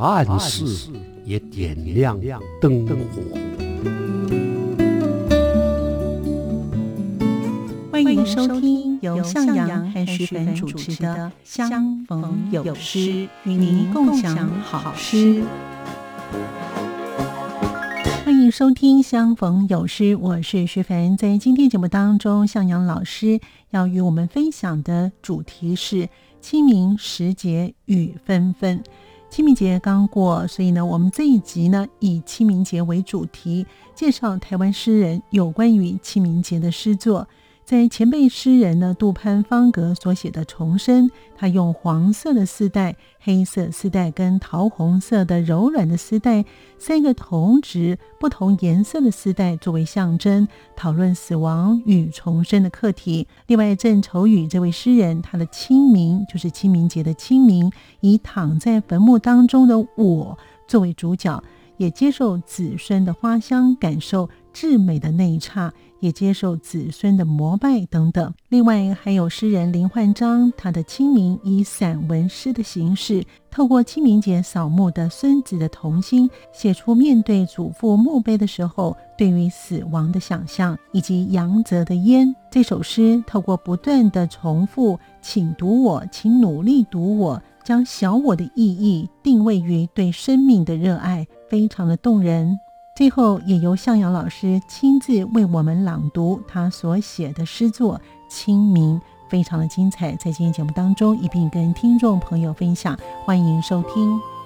暗室也点亮灯火。欢迎收听由向阳和徐凡主持的《相逢有诗》，与您共享好诗。欢迎收听《相逢有诗》，我是徐凡。在今天节目当中，向阳老师要与我们分享的主题是清明时节雨纷纷。清明节刚过，所以呢，我们这一集呢以清明节为主题，介绍台湾诗人有关于清明节的诗作。在前辈诗人呢杜潘方格所写的《重生》，他用黄色的丝带、黑色丝带跟桃红色的柔软的丝带三个同质不同颜色的丝带作为象征，讨论死亡与重生的课题。另外，郑愁予这位诗人，他的清明就是清明节的清明，以躺在坟墓当中的我作为主角，也接受子孙的花香，感受至美的那一刹。也接受子孙的膜拜等等。另外，还有诗人林焕章，他的清明以散文诗的形式，透过清明节扫墓的孙子的童心，写出面对祖父墓碑的时候对于死亡的想象，以及杨泽的烟这首诗，透过不断的重复“请读我，请努力读我”，将小我的意义定位于对生命的热爱，非常的动人。最后，也由向阳老师亲自为我们朗读他所写的诗作《清明》，非常的精彩，在今天节目当中一并跟听众朋友分享，欢迎收听。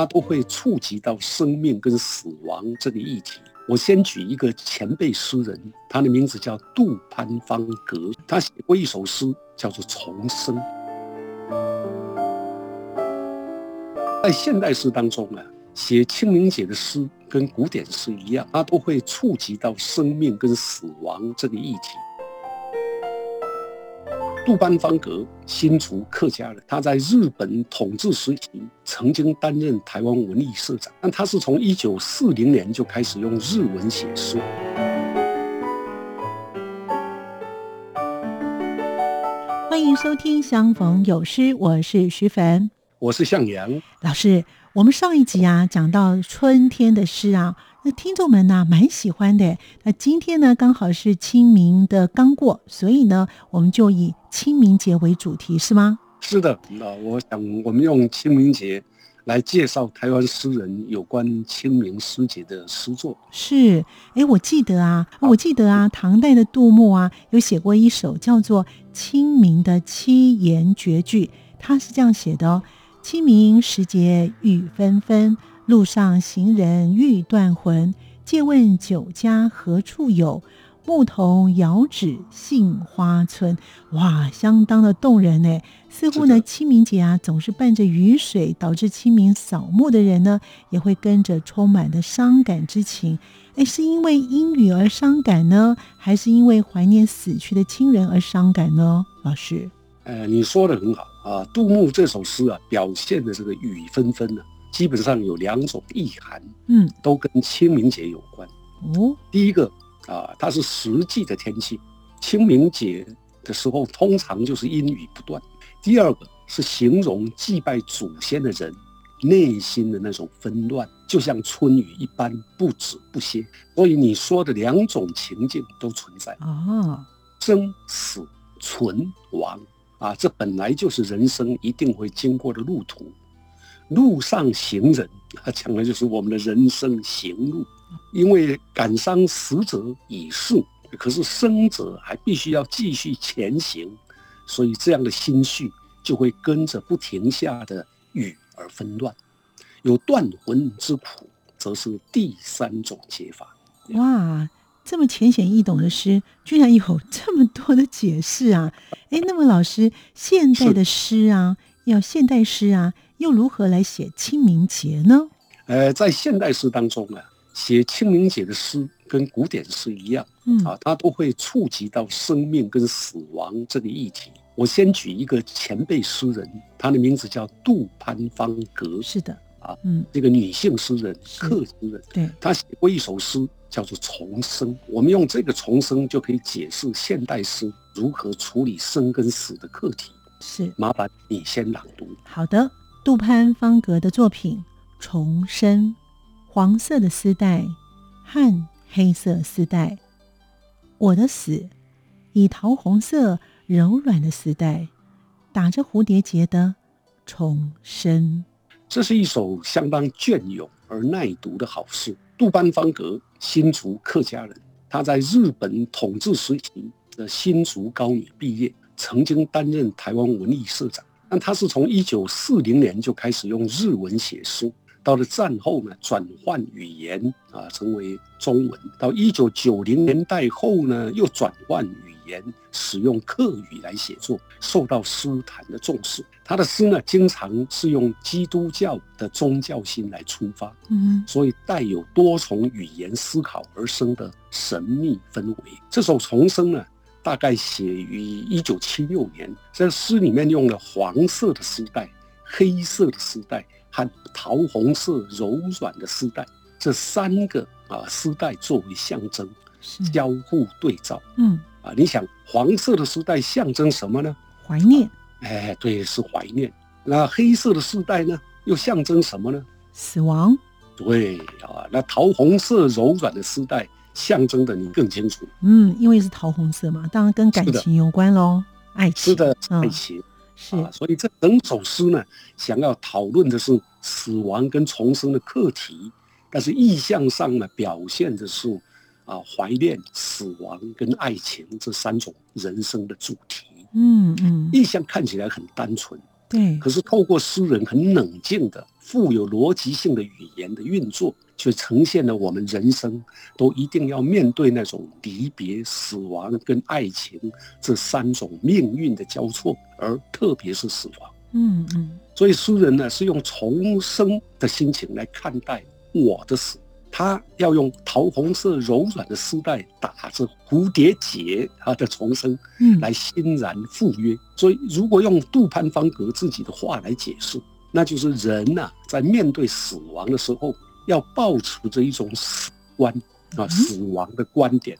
他都会触及到生命跟死亡这个议题。我先举一个前辈诗人，他的名字叫杜潘方格，他写过一首诗叫做《重生》。在现代诗当中啊，写清明节的诗跟古典诗一样，它都会触及到生命跟死亡这个议题。杜班方格，新竹客家人。他在日本统治时期曾经担任台湾文艺社长，但他是从一九四零年就开始用日文写诗。欢迎收听《相逢有诗》，我是徐凡，我是向阳老师。我们上一集啊讲到春天的诗啊。那听众们呢，蛮喜欢的。那今天呢，刚好是清明的刚过，所以呢，我们就以清明节为主题，是吗？是的。那我想，我们用清明节来介绍台湾诗人有关清明诗节的诗作。是。哎，我记得啊，我记得啊，唐代的杜牧啊，有写过一首叫做《清明》的七言绝句，他是这样写的哦：清明时节雨纷纷。路上行人欲断魂，借问酒家何处有？牧童遥指杏花村。哇，相当的动人呢。似乎呢，清明节啊，总是伴着雨水，导致清明扫墓的人呢，也会跟着充满的伤感之情。哎，是因为阴雨而伤感呢，还是因为怀念死去的亲人而伤感呢？老师，呃，你说的很好啊。杜牧这首诗啊，表现的这个雨纷纷呢。基本上有两种意涵，嗯，都跟清明节有关。哦，第一个啊，它是实际的天气，清明节的时候通常就是阴雨不断。第二个是形容祭拜祖先的人内心的那种纷乱，就像春雨一般不止不歇。所以你说的两种情境都存在啊，生死存亡啊，这本来就是人生一定会经过的路途。路上行人，他讲的就是我们的人生行路。因为感伤死者已逝，可是生者还必须要继续前行，所以这样的心绪就会跟着不停下的雨而纷乱。有断魂之苦，则是第三种解法。哇，这么浅显易懂的诗，居然有这么多的解释啊！哎，那么老师，现代的诗啊，要现代诗啊，又如何来写清明节呢？呃，在现代诗当中啊，写清明节的诗跟古典诗一样，嗯啊，它都会触及到生命跟死亡这个议题。我先举一个前辈诗人，他的名字叫杜潘方格。是的，啊，嗯，这个女性诗人，客诗人，对，她写过一首诗叫做《重生》。我们用这个《重生》就可以解释现代诗如何处理生跟死的课题。是，麻烦你先朗读。好的，杜潘方格的作品《重生》，黄色的丝带和黑色丝带，我的死以桃红色。柔软的丝带，打着蝴蝶结的重生。这是一首相当隽永而耐读的好诗。杜班方格，新竹客家人，他在日本统治时期的新竹高女毕业，曾经担任台湾文艺社长。但他是从一九四零年就开始用日文写诗。到了战后呢，转换语言啊，成为中文。到一九九零年代后呢，又转换语言，使用客语来写作，受到诗坛的重视。他的诗呢，经常是用基督教的宗教心来出发，嗯，所以带有多重语言思考而生的神秘氛围。这首《重生》呢，大概写于一九七六年，在诗里面用了黄色的丝带、黑色的丝带。和桃红色柔软的丝带，这三个啊丝带作为象征，交互对照。嗯啊，你想黄色的丝带象征什么呢？怀念。哎，对，是怀念。那黑色的丝带呢，又象征什么呢？死亡。对啊，那桃红色柔软的丝带象征的你更清楚。嗯，因为是桃红色嘛，当然跟感情有关喽，爱情。是的，爱情。是，所以这整首诗呢，想要讨论的是死亡跟重生的课题，但是意象上呢，表现的是啊怀念、死亡跟爱情这三种人生的主题。嗯嗯，意象看起来很单纯，对，可是透过诗人很冷静的、富有逻辑性的语言的运作。却呈现了我们人生都一定要面对那种离别、死亡跟爱情这三种命运的交错，而特别是死亡。嗯嗯，所以诗人呢是用重生的心情来看待我的死，他要用桃红色柔软的丝带打着蝴蝶结，他的重生，嗯，来欣然赴约。所以如果用杜潘方格自己的话来解释，那就是人呐在面对死亡的时候。要保持着一种死观啊，死亡的观点，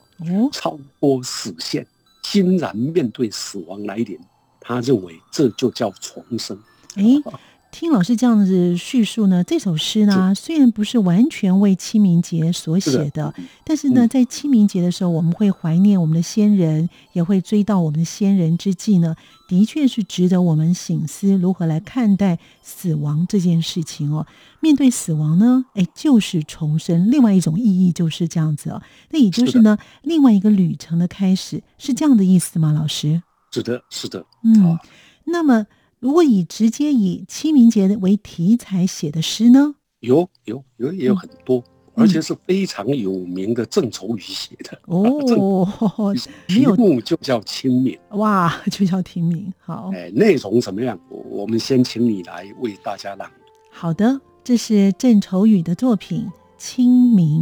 超脱死线，欣然面对死亡来临。他认为这就叫重生。哎。听老师这样子叙述呢，这首诗呢虽然不是完全为清明节所写的，但是呢，在清明节的时候，我们会怀念我们的先人，也会追悼我们的先人之际呢，的确是值得我们醒思如何来看待死亡这件事情哦。面对死亡呢，哎，就是重生，另外一种意义就是这样子哦。那也就是呢，另外一个旅程的开始，是这样的意思吗？老师？是的，是的。嗯，那么。如果以直接以清明节为题材写的诗呢？有有有也有很多，而且是非常有名的郑愁予写的哦。题 目就叫清明，哇，就叫清明。好，哎，内容怎么样？我们先请你来为大家朗读。好的，这是郑愁予的作品《清明》。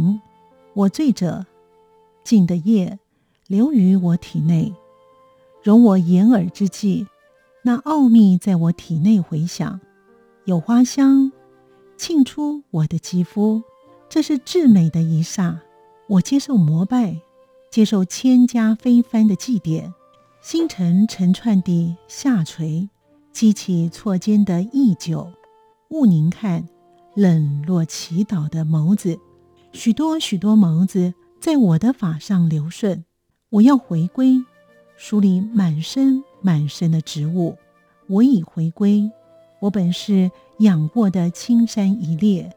我醉者，静的夜流于我体内，容我掩耳之际。那奥秘在我体内回响，有花香沁出我的肌肤，这是至美的一刹。我接受膜拜，接受千家飞帆的祭奠，星辰成串地下垂，激起错肩的忆酒。勿凝看冷落祈祷的眸子，许多许多眸子在我的法上流顺。我要回归，梳理满身。满身的植物，我已回归。我本是仰过的青山一列。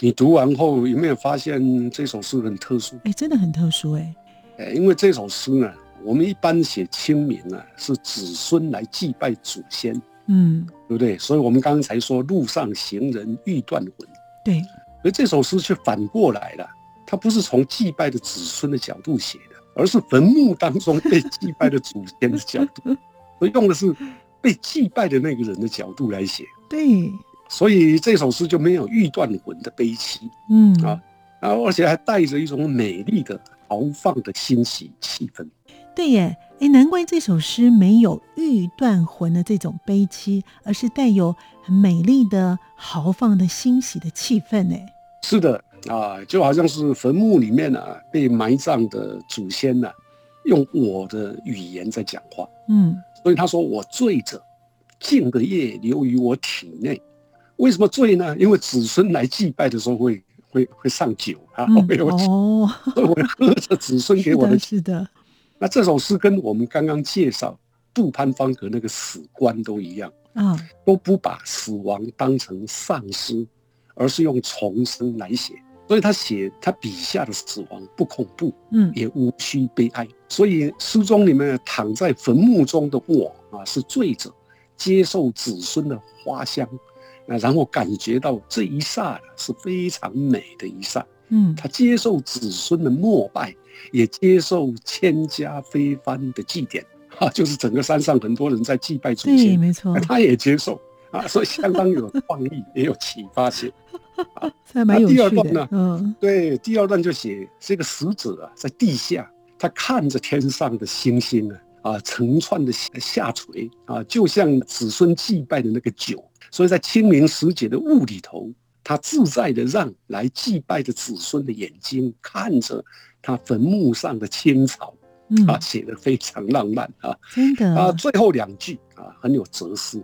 你读完后有没有发现这首诗很特殊？哎，真的很特殊哎。哎，因为这首诗呢，我们一般写清明啊，是子孙来祭拜祖先，嗯，对不对？所以我们刚才说路上行人欲断魂，对。而这首诗却反过来了，它不是从祭拜的子孙的角度写的，而是坟墓当中被祭拜的祖先的角度，所以用的是被祭拜的那个人的角度来写。对，所以这首诗就没有欲断魂的悲戚，嗯啊，然后而且还带着一种美丽的豪放的欣喜气氛。对耶，哎，难怪这首诗没有欲断魂的这种悲戚，而是带有很美丽的豪放的欣喜的气氛呢。是的啊，就好像是坟墓里面啊被埋葬的祖先呢，用我的语言在讲话。嗯，所以他说我醉着，静的液流于我体内。为什么醉呢？因为子孙来祭拜的时候会会会上酒啊，会有酒，所以我喝着子孙给 我的。是的。那这首诗跟我们刚刚介绍杜潘方格那个死官都一样啊，都不把死亡当成丧失，而是用重生来写。所以他写他笔下的死亡不恐怖，嗯，也无需悲哀。所以诗中里面躺在坟墓中的我啊，是醉者，接受子孙的花香，啊然后感觉到这一刹是非常美的一刹。嗯，他接受子孙的膜拜。也接受千家飞帆的祭奠，哈，就是整个山上很多人在祭拜祖先，没错，他也接受啊，所以相当有创意，也有启发性。啊，蛮有第二段呢，嗯，对，第二段就写这个死者啊，在地下，他看着天上的星星啊，啊，成串的下下垂啊，就像子孙祭拜的那个酒，所以在清明时节的雾里头，他自在的让来祭拜的子孙的眼睛看着。他坟墓上的青草，啊，写的非常浪漫啊，真的啊。最后两句啊，很有哲思。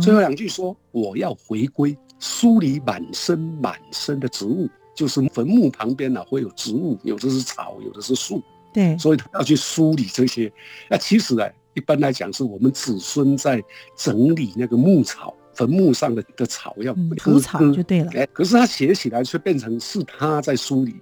最后两句说：“我要回归，梳理满身满身的植物，就是坟墓旁边呢会有植物，有的是草，有的是树。对，所以他要去梳理这些。那其实呢，一般来讲是我们子孙在整理那个牧草。”坟墓上的的草要除草就对了，哎，可是他写起来却变成是他在梳理，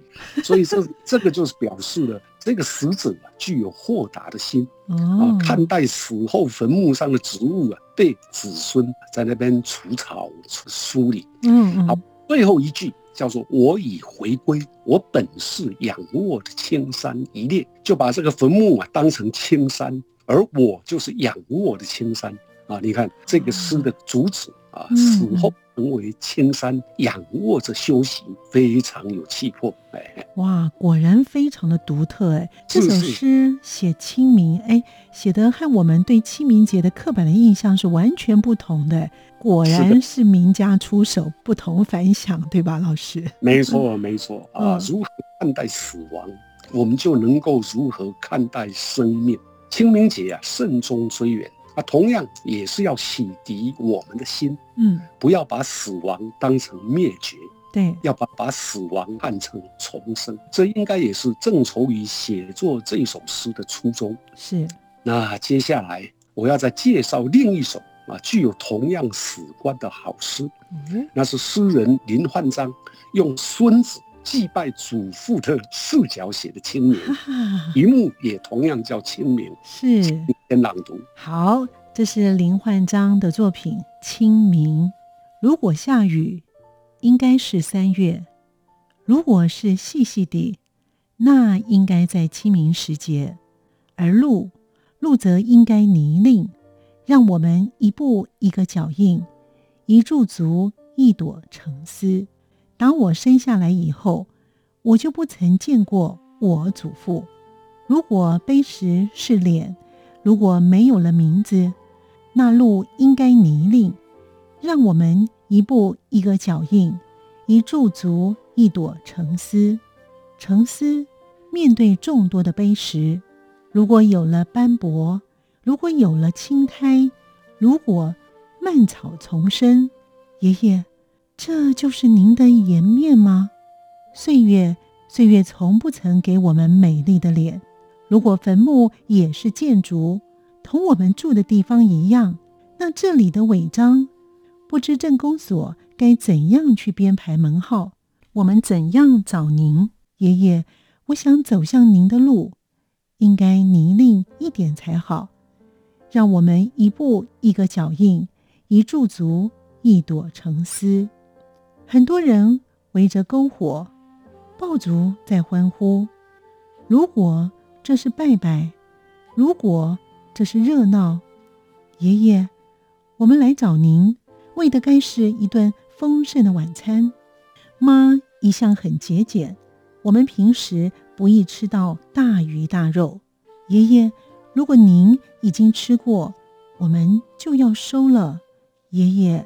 所以这这个就是表示了这个死者具有豁达的心啊，看待死后坟墓上的植物啊，被子孙在那边除草梳理。嗯，好，最后一句叫做“我已回归，我本是仰卧的青山一列”，就把这个坟墓啊当成青山，而我就是仰卧的青山。啊，你看这个诗的主旨啊，死后成为青山，仰卧着修行，非常有气魄。哎，哇，果然非常的独特哎。这首诗写清明，哎，写的和我们对清明节的刻板的印象是完全不同的。果然是名家出手，不同凡响，对吧，老师？没错，没错啊。如何看待死亡，我们就能够如何看待生命。清明节啊，慎终追远。啊，同样也是要洗涤我们的心，嗯，不要把死亡当成灭绝，对，要把把死亡看成重生，这应该也是郑愁予写作这首诗的初衷。是，那接下来我要再介绍另一首啊，具有同样史观的好诗，嗯那是诗人林焕章用孙子。祭拜祖父的视角写的清明，题目也同样叫清明。是先朗读。好，这是林焕章的作品《清明》。如果下雨，应该是三月；如果是细细的，那应该在清明时节。而路，路则应该泥泞，让我们一步一个脚印，一驻足一朵沉思。当我生下来以后，我就不曾见过我祖父。如果碑石是脸，如果没有了名字，那路应该泥泞。让我们一步一个脚印，一驻足一朵沉思。沉思面对众多的碑石，如果有了斑驳，如果有了青苔，如果蔓草丛生，爷爷。这就是您的颜面吗？岁月，岁月从不曾给我们美丽的脸。如果坟墓也是建筑，同我们住的地方一样，那这里的违章，不知镇公所该怎样去编排门号？我们怎样找您？爷爷，我想走向您的路，应该泥泞一点才好。让我们一步一个脚印，一驻足，一朵沉思。很多人围着篝火，爆竹在欢呼。如果这是拜拜，如果这是热闹，爷爷，我们来找您，为的该是一顿丰盛的晚餐。妈一向很节俭，我们平时不易吃到大鱼大肉。爷爷，如果您已经吃过，我们就要收了。爷爷。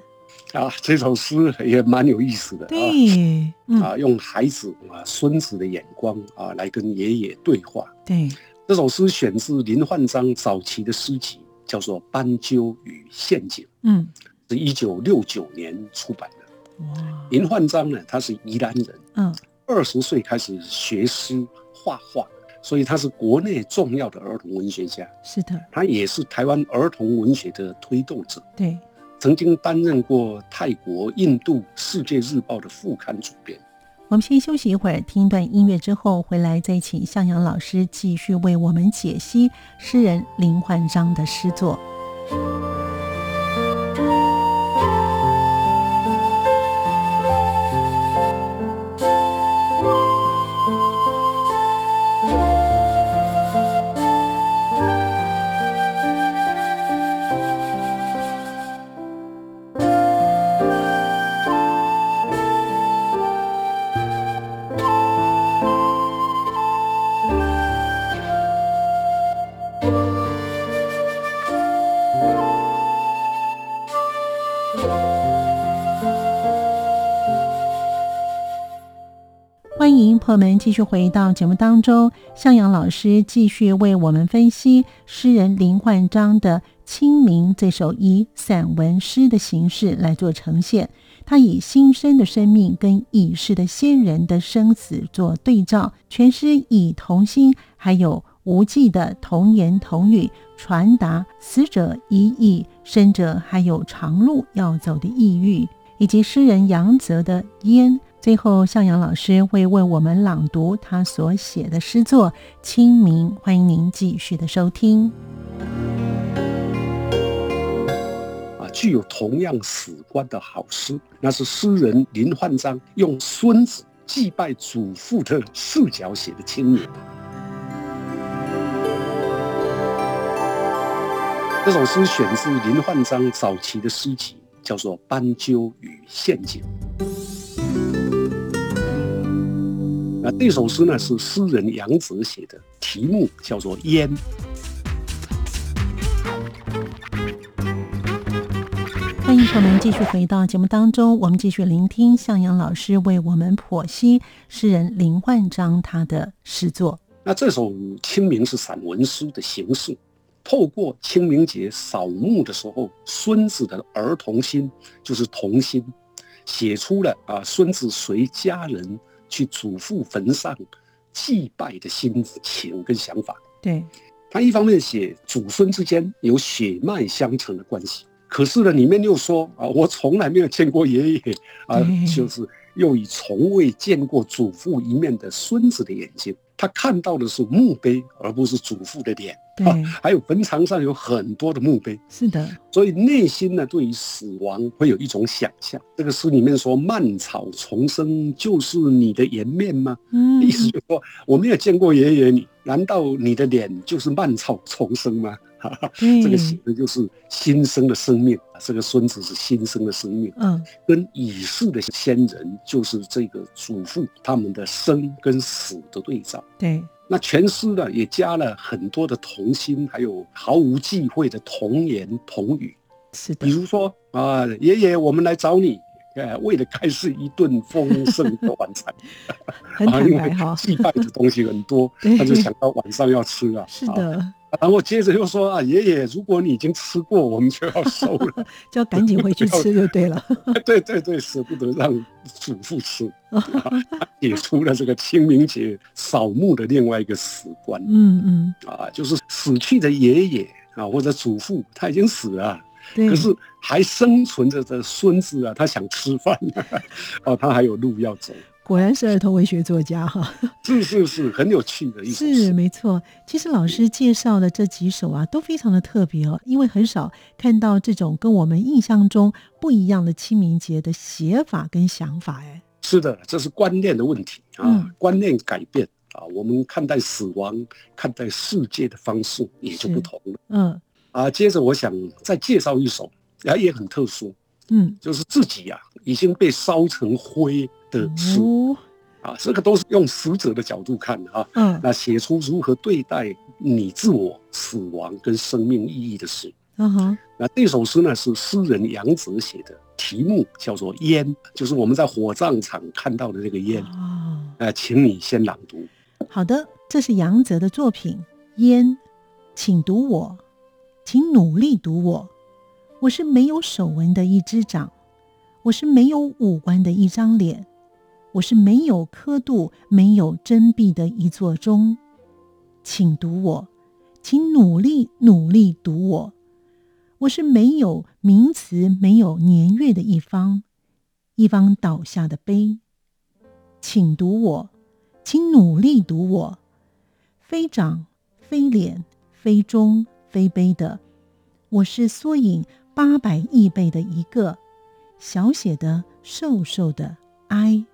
啊，这首诗也蛮有意思的。对，啊，用孩子啊、孙子的眼光啊，来跟爷爷对话。对，这首诗选自林焕章早期的诗集，叫做《斑鸠与陷阱》。嗯，是一九六九年出版的。哇，林焕章呢，他是宜兰人。嗯，二十岁开始学诗画画，所以他是国内重要的儿童文学家。是的，他也是台湾儿童文学的推动者。对。曾经担任过泰国、印度《世界日报》的副刊主编。我们先休息一会儿，听一段音乐之后回来再请向阳老师继续为我们解析诗人林焕章的诗作。欢迎朋友们，继续回到节目当中，向阳老师继续为我们分析诗人林焕章的《清明》这首以散文诗的形式来做呈现。他以新生的生命跟已逝的先人的生死做对照，全诗以童心还有无际的童言童语，传达死者已矣，生者还有长路要走的意欲，以及诗人杨泽的烟。最后，向阳老师会为我们朗读他所写的诗作《清明》，欢迎您继续的收听。啊，具有同样史观的好诗，那是诗人林焕章用孙子祭拜祖父的视角写的《清明》。这首诗选自林焕章早期的诗集，叫做《斑鸠与陷阱》。这首诗呢，是诗人杨子写的，题目叫做《烟》。欢迎朋友们继续回到节目当中，我们继续聆听向阳老师为我们剖析诗人林焕章他的诗作。那这首《清明》是散文诗的形式，透过清明节扫墓的时候，孙子的儿童心就是童心，写出了啊，孙子随家人。去祖父坟上祭拜的心情跟想法，对他一方面写祖孙之间有血脉相承的关系，可是呢，里面又说啊，我从来没有见过爷爷啊，就是又以从未见过祖父一面的孙子的眼睛。他看到的是墓碑，而不是祖父的脸。对，还有坟场上有很多的墓碑。是的，所以内心呢，对于死亡会有一种想象。这个诗里面说“蔓草重生”，就是你的颜面吗？嗯，意思就是说，我没有见过爷爷你，难道你的脸就是蔓草重生吗？这个写的就是新生的生命，这个孙子是新生的生命，嗯，跟已逝的先人就是这个祖父他们的生跟死的对照。对，那全诗呢也加了很多的童心，还有毫无忌讳的童言童语。是的，比如说啊，爷爷，我们来找你。呃，为了开始一顿丰盛的晚餐，啊，因为祭拜的东西很多，他就想到晚上要吃啊。是的，然后接着又说啊，爷爷，如果你已经吃过，我们就要收了，就要赶紧回去吃就对了。对对对，舍不得让祖父吃，也出了这个清明节扫墓的另外一个史观。嗯嗯，啊，就是死去的爷爷啊，或者祖父，他已经死了。可是还生存着的孙子啊，他想吃饭，哦，他还有路要走。果然是儿童文学作家哈，是是是，很有趣的一首是没错。其实老师介绍的这几首啊，都非常的特别哦，因为很少看到这种跟我们印象中不一样的清明节的写法跟想法。哎，是的，这是观念的问题啊，观念改变啊，我们看待死亡、看待世界的方式也就不同了。嗯，啊，接着我想再介绍一首，啊，也很特殊。嗯，就是自己呀已经被烧成灰的诗啊，这个都是用死者的角度看的啊。嗯，那写出如何对待你自我、死亡跟生命意义的诗。嗯哼，那这首诗呢是诗人杨泽写的，题目叫做《烟》，就是我们在火葬场看到的这个烟。哦，呃，请你先朗读。好的，这是杨泽的作品《烟》，请读我，请努力读我。我是没有手纹的一只掌，我是没有五官的一张脸，我是没有刻度、没有真币的一座钟。请读我，请努力努力读我。我是没有名词、没有年月的一方，一方倒下的碑。请读我，请努力读我。非掌、非脸、非钟、非碑的，我是缩影。八百亿倍的一个小写的瘦瘦的哀，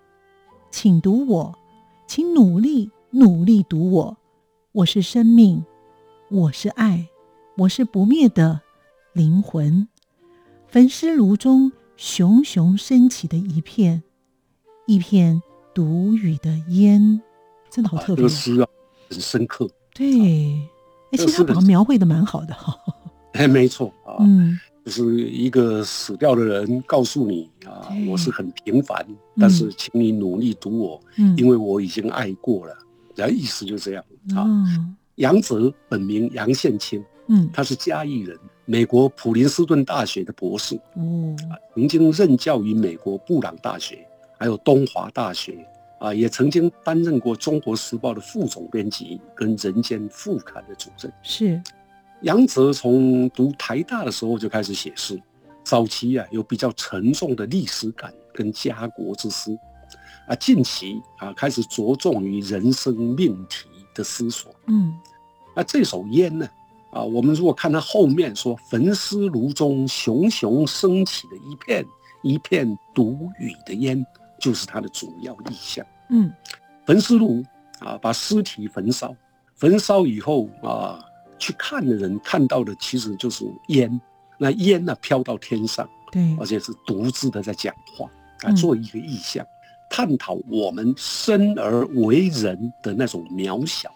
请读我，请努力努力读我。我是生命，我是爱，我是不灭的灵魂。焚尸炉中熊熊升起的一片一片独语的烟，真的好特别。诗啊，很深刻。对，哎，其实他描绘的蛮好的哈。哎，没错啊。嗯。就是一个死掉的人告诉你啊，我是很平凡，但是请你努力读我，嗯因为我已经爱过了。然后意思就这样啊。杨泽本名杨宪清，嗯，他是嘉义人，美国普林斯顿大学的博士，嗯，曾经任教于美国布朗大学，还有东华大学，啊，也曾经担任过《中国时报》的副总编辑跟《人间》副刊的主任，是。杨泽从读台大的时候就开始写诗，早期啊有比较沉重的历史感跟家国之思，啊近期啊开始着重于人生命题的思索。嗯，那这首烟呢，啊我们如果看它后面说焚尸炉中熊熊升起的一片一片独语的烟，就是它的主要意象。嗯，焚尸炉啊把尸体焚烧，焚烧以后啊。去看的人看到的其实就是烟，那烟呢飘到天上，对，而且是独自的在讲话啊，做一个意象，探讨我们生而为人的那种渺小，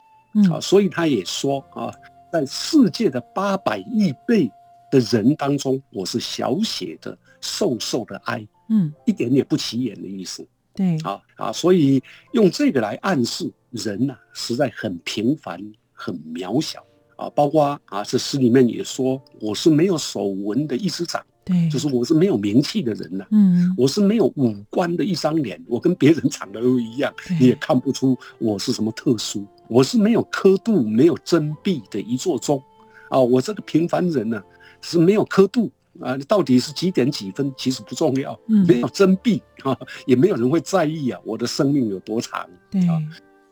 啊，所以他也说啊，在世界的八百亿倍的人当中，我是小写的瘦瘦的哀，嗯，一点也不起眼的意思，对，啊啊，所以用这个来暗示人呐，实在很平凡，很渺小。啊，包括啊，这诗里面也说，我是没有手纹的一只掌，对，就是我是没有名气的人呢，嗯，我是没有五官的一张脸，我跟别人长得都一样，你也看不出我是什么特殊，我是没有刻度、没有真币的一座钟，啊，我这个平凡人呢是没有刻度啊，到底是几点几分其实不重要，嗯，没有真币啊，也没有人会在意啊，我的生命有多长，对啊，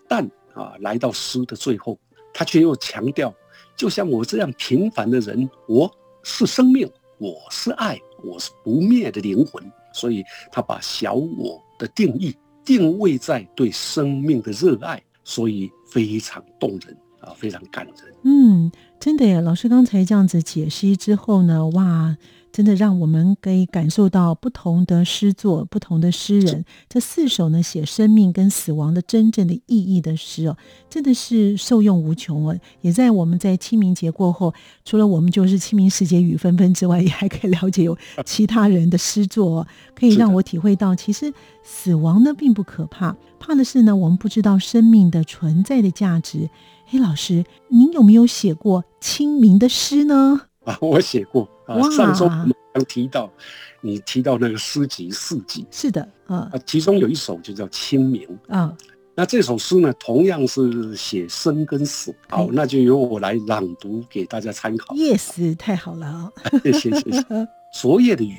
但啊，来到诗的最后，他却又强调。就像我这样平凡的人，我是生命，我是爱，我是不灭的灵魂。所以，他把小我的定义定位在对生命的热爱，所以非常动人啊，非常感人。嗯，真的耶，老师刚才这样子解析之后呢，哇！真的让我们可以感受到不同的诗作、不同的诗人，这四首呢写生命跟死亡的真正的意义的诗哦，真的是受用无穷哦。也在我们在清明节过后，除了我们就是清明时节雨纷纷之外，也还可以了解有 其他人的诗作，可以让我体会到，其实死亡呢并不可怕，怕的是呢我们不知道生命的存在的价值。嘿，老师，您有没有写过清明的诗呢？啊，我写过啊。上周我们刚提到，你提到那个诗集四集，是的啊。其中有一首就叫《清明》啊。那这首诗呢，同样是写生跟死。好，那就由我来朗读给大家参考。Yes，太好了啊！谢谢谢谢。昨夜的雨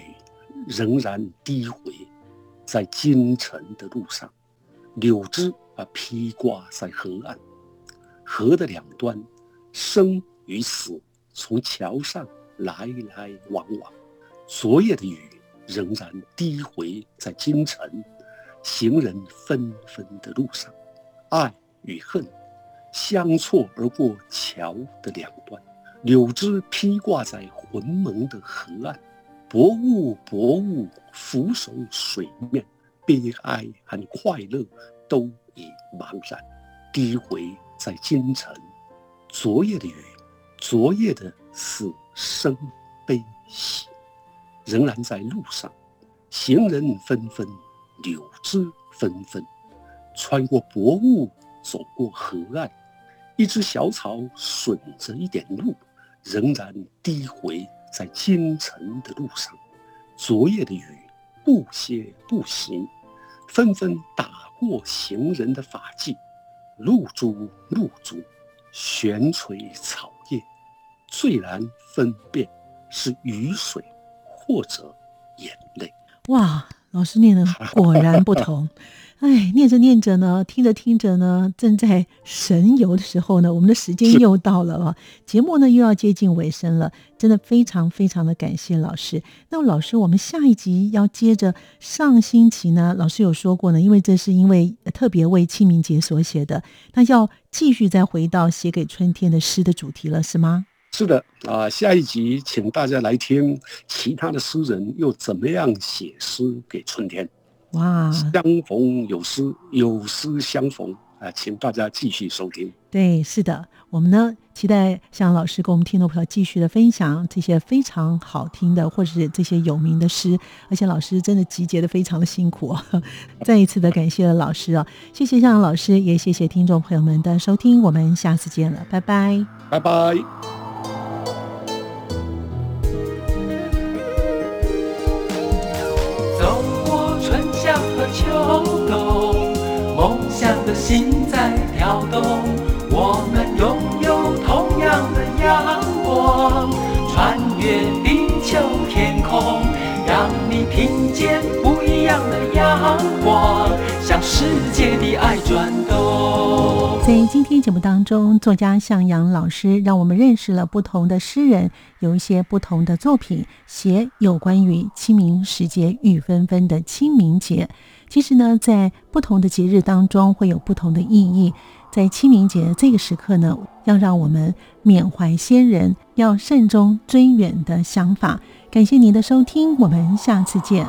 仍然低回，在京城的路上，柳枝啊披挂在河岸，河的两端，生与死从桥上来来往往。昨夜的雨仍然低回在京城，行人纷纷的路上，爱与恨相错而过桥的两端。柳枝披挂在浑蒙的河岸，薄雾薄雾俯首水面，悲哀和快乐都已茫然，低回在京城。昨夜的雨，昨夜的死生悲喜，仍然在路上。行人纷纷，柳枝纷纷，穿过薄雾，走过河岸，一只小草损着一点路。仍然低回在京城的路上，昨夜的雨不歇不息，纷纷打过行人的发髻，露珠露珠，悬垂草叶，最难分辨是雨水或者眼泪。哇，老师念的果然不同。哎，念着念着呢，听着听着呢，正在神游的时候呢，我们的时间又到了啊，节目呢又要接近尾声了，真的非常非常的感谢老师。那老师，我们下一集要接着上星期呢，老师有说过呢，因为这是因为特别为清明节所写的，那要继续再回到写给春天的诗的主题了，是吗？是的啊，下一集请大家来听其他的诗人又怎么样写诗给春天。哇，相逢有诗，有诗相逢啊，请大家继续收听。对，是的，我们呢期待向老师跟我们听众朋友继续的分享这些非常好听的，或者是这些有名的诗。而且老师真的集结的非常的辛苦，再一次的感谢了老师啊，谢谢向阳老师，也谢谢听众朋友们的收听，我们下次见了，拜拜，拜拜。心在跳动，我们拥有同样的阳光，穿越地球天空，让你听见不一样的阳光，向世界的爱转动。在今天节目当中，作家向阳老师让我们认识了不同的诗人，有一些不同的作品，写有关于清明时节雨纷纷的清明节。其实呢，在不同的节日当中会有不同的意义。在清明节这个时刻呢，要让我们缅怀先人，要慎终追远的想法。感谢您的收听，我们下次见。